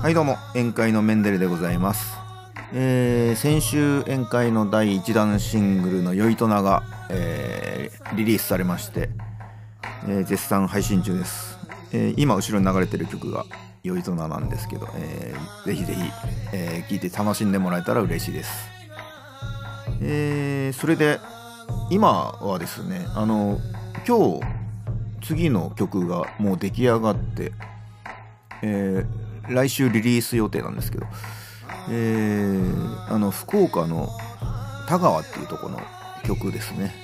はいどうも宴会のメンデルでございます、えー先週宴会の第1弾シングルの「よいとな」が、えーリリースされまして、えー絶賛配信中です、え今後ろに流れてる曲が「よいとな」なんですけど、えーぜひぜひ、えーいて楽しんでもらえたら嬉しいです。えそれで今はですねあの今日次の曲がもう出来上がって、えー来週リリース予定なんですけど、えーあの福岡の田川っていうとこの曲ですね。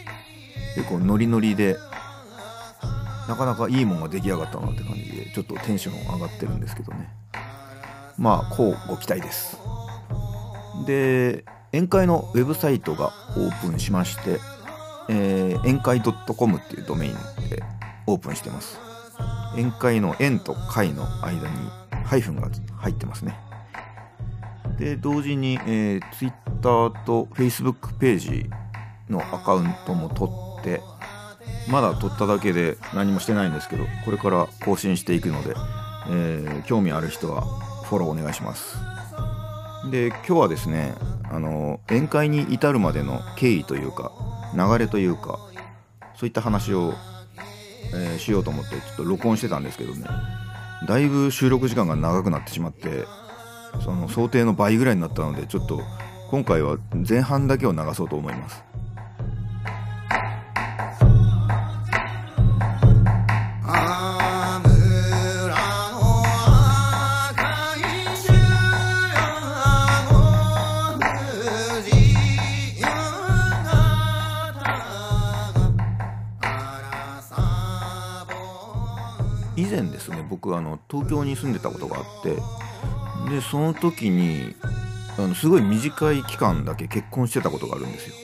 結構ノリノリでなかなかいいもんが出来上がったなって感じでちょっとテンション上がってるんですけどね。まあこうご期待です。で宴会のウェブサイトがオープンしまして、えー宴会 .com っていうドメインでオープンしてます。宴会の宴と会の間にハイフンが入ってますね。で同時に、えー、Twitter と Facebook ページのアカウントも取ってまだ取っただけで何もしてないんですけどこれから更新していくので、えー興味ある人はフォローお願いします。で今日はですねあの宴会に至るまでの経緯というか流れというかそういった話を、えーしようと思ってちょっと録音してたんですけどね。だいぶ収録時間が長くなってしまってその想定の倍ぐらいになったのでちょっと今回は前半だけを流そうと思います。僕あの東京に住んでたことがあってでその時にあのすごい短い期間だけ結婚してたことがあるんですよ。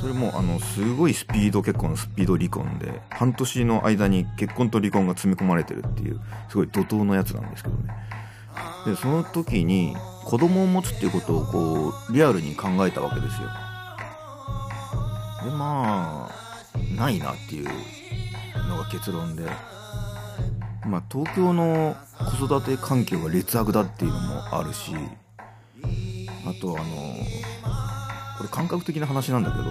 それもあのすごいスピード結婚スピード離婚で半年の間に結婚と離婚が積み込まれてるっていうすごい怒涛のやつなんですけどね。でその時に子供を持つっていうことをこうリアルに考えたわけですよ。でまあないなっていうのが結論でまあ東京の子育て環境が劣悪だっていうのもあるしあとあのこれ感覚的な話なんだけど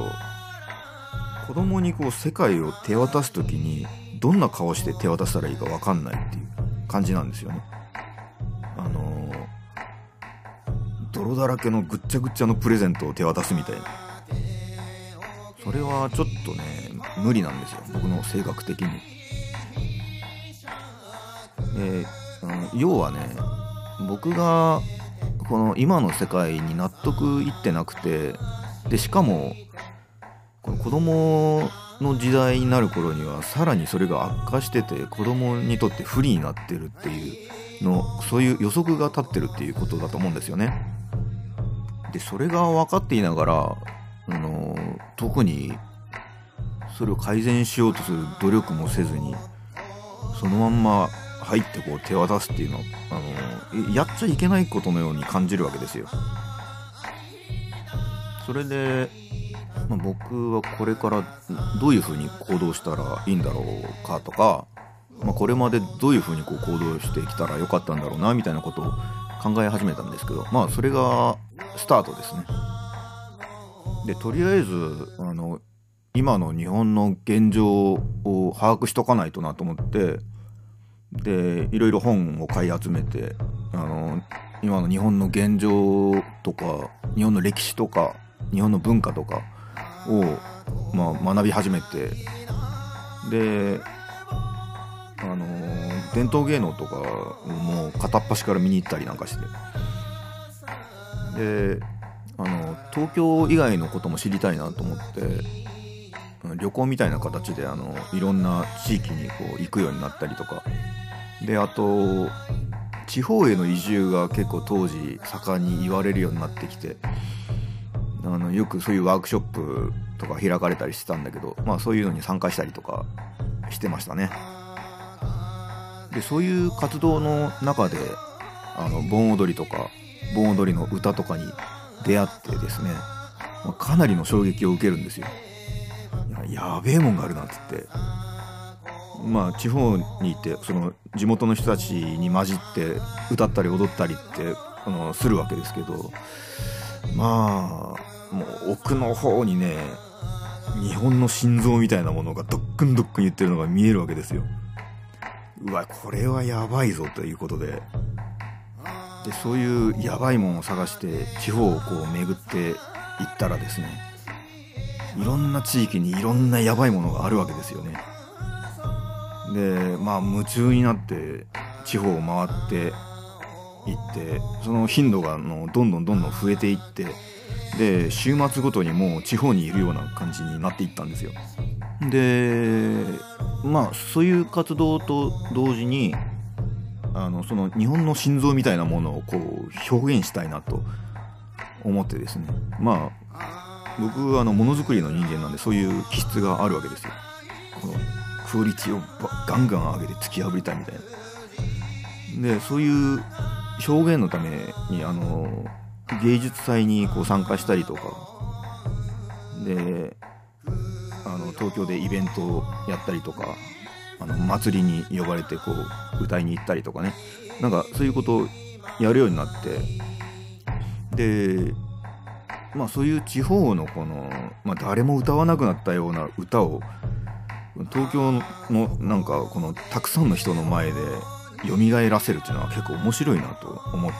子供にこう世界を手渡す時にどんな顔して手渡したらいいか分かんないっていう感じなんですよね。あの泥だらけのぐっちゃぐっちゃのプレゼントを手渡すみたいな。それはちょっとね無理なんですよ。僕の性格的に。であの要はね僕がこの今の世界に納得いってなくてでしかもこの子供の時代になる頃にはさらにそれが悪化してて子供にとって不利になってるっていうのそういう予測が立ってるっていうことだと思うんですよね。でそれが分かっていながらあの特にそれを改善しようとする努力もせずにそのまんま入ってこう手渡すっていうのはあのやっちゃいけないことのように感じるわけですよ。それで、まあ僕はこれからどういうふうに行動したらいいんだろうかとか、まあ、これまでどういうふうにこう行動してきたらよかったんだろうなみたいなことを考え始めたんですけどまあそれがスタートですね。でとりあえずあの今の日本の現状を把握しとかないとなと思ってでいろいろ本を買い集めてあの今の日本の現状とか日本の歴史とか日本の文化とかを、まあ、学び始めてであの伝統芸能とかもう片っ端から見に行ったりなんかしてであの東京以外のことも知りたいなと思って旅行みたいな形であのいろんな地域にこう行くようになったりとかであと地方への移住が結構当時盛んに言われるようになってきてあのよくそういうワークショップとか開かれたりしてたんだけど、まあ、そういうのに参加したりとかしてましたね。でそういう活動の中であの盆踊りとか盆踊りの歌とかに出会ってですね、まあかなりの衝撃を受けるんですよ。ややべえもんがあるなっつって。まあ地方にいてその地元の人たちに混じって歌ったり踊ったりってあのするわけですけどまあもう奥の方にね日本の心臓みたいなものがドックンドックン言ってるのが見えるわけですよ。うわこれはやばいぞということで。でそういうやばいものを探して地方をこう巡っていったらですねいろんな地域にいろんなやばいものがあるわけですよね。でまあ夢中になって地方を回っていってその頻度がのどんどんどんどん増えていってで週末ごとにもう地方にいるような感じになっていったんですよ。でまあそういう活動と同時にあのその日本の心臓みたいなものをこう表現したいなと思ってですね。まあ僕はあのものづくりの人間なんでそういう気質があるわけですよ。このクオリティをガンガン上げて突き破りたいみたいな。でそういう表現のためにあの芸術祭にこう参加したりとか。であの東京でイベントをやったりとか。あの祭りに呼ばれてこう歌いに行ったりとかね。なんかそういうことをやるようになって。でまあそういう地方のこの、まあ、誰も歌わなくなったような歌を東京のなんかこのたくさんの人の前で蘇らせるっていうのは結構面白いなと思っ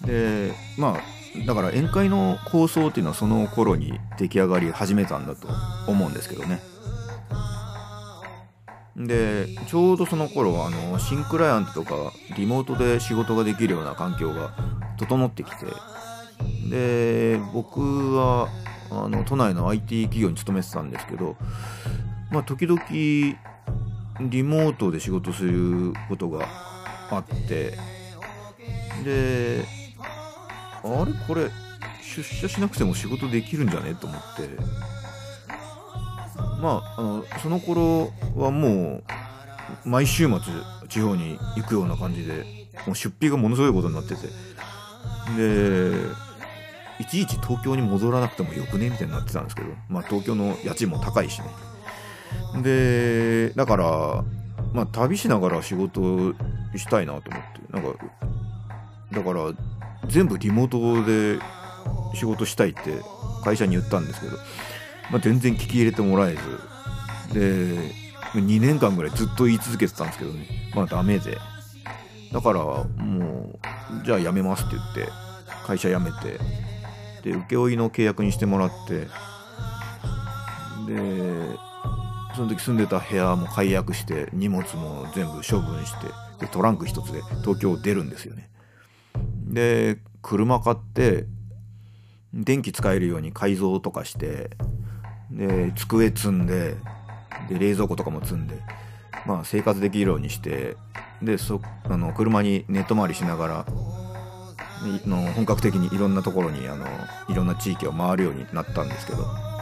て。でまあだから宴会の構想っていうのはその頃に出来上がり始めたんだと思うんですけどね。でちょうどその頃あの新クライアントとかリモートで仕事ができるような環境が整ってきて。で僕はあの都内の IT 企業に勤めてたんですけどまあ時々リモートで仕事することがあってであれ？これ出社しなくても仕事できるんじゃね？と思って。まああのその頃はもう毎週末地方に行くような感じでもう出費がものすごいことになってて。でいちいち東京に戻らなくてもよくね？みたいになってたんですけど。まあ東京の家賃も高いしね。でだからまあ旅しながら仕事したいなと思って。なんかだから全部リモートで仕事したいって会社に言ったんですけど、まあ、全然聞き入れてもらえず。で2年間ぐらいずっと言い続けてたんですけどね。まあダメで。だからもうじゃあ辞めますって言って会社辞めて。で請負の契約にしてもらって。でその時住んでた部屋も解約して荷物も全部処分してでトランク一つで東京を出るんですよね。で車買って電気使えるように改造とかしてで机積んでで冷蔵庫とかも積んでまあ生活できるようにしてでそあの車に寝泊まりしながらの本格的にいろんなところにあのいろんな地域を回るようになったんですけど。